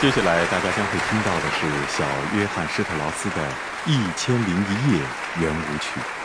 接下来大家将会听到的是小约翰施特劳斯的《一千零一夜》圆舞曲。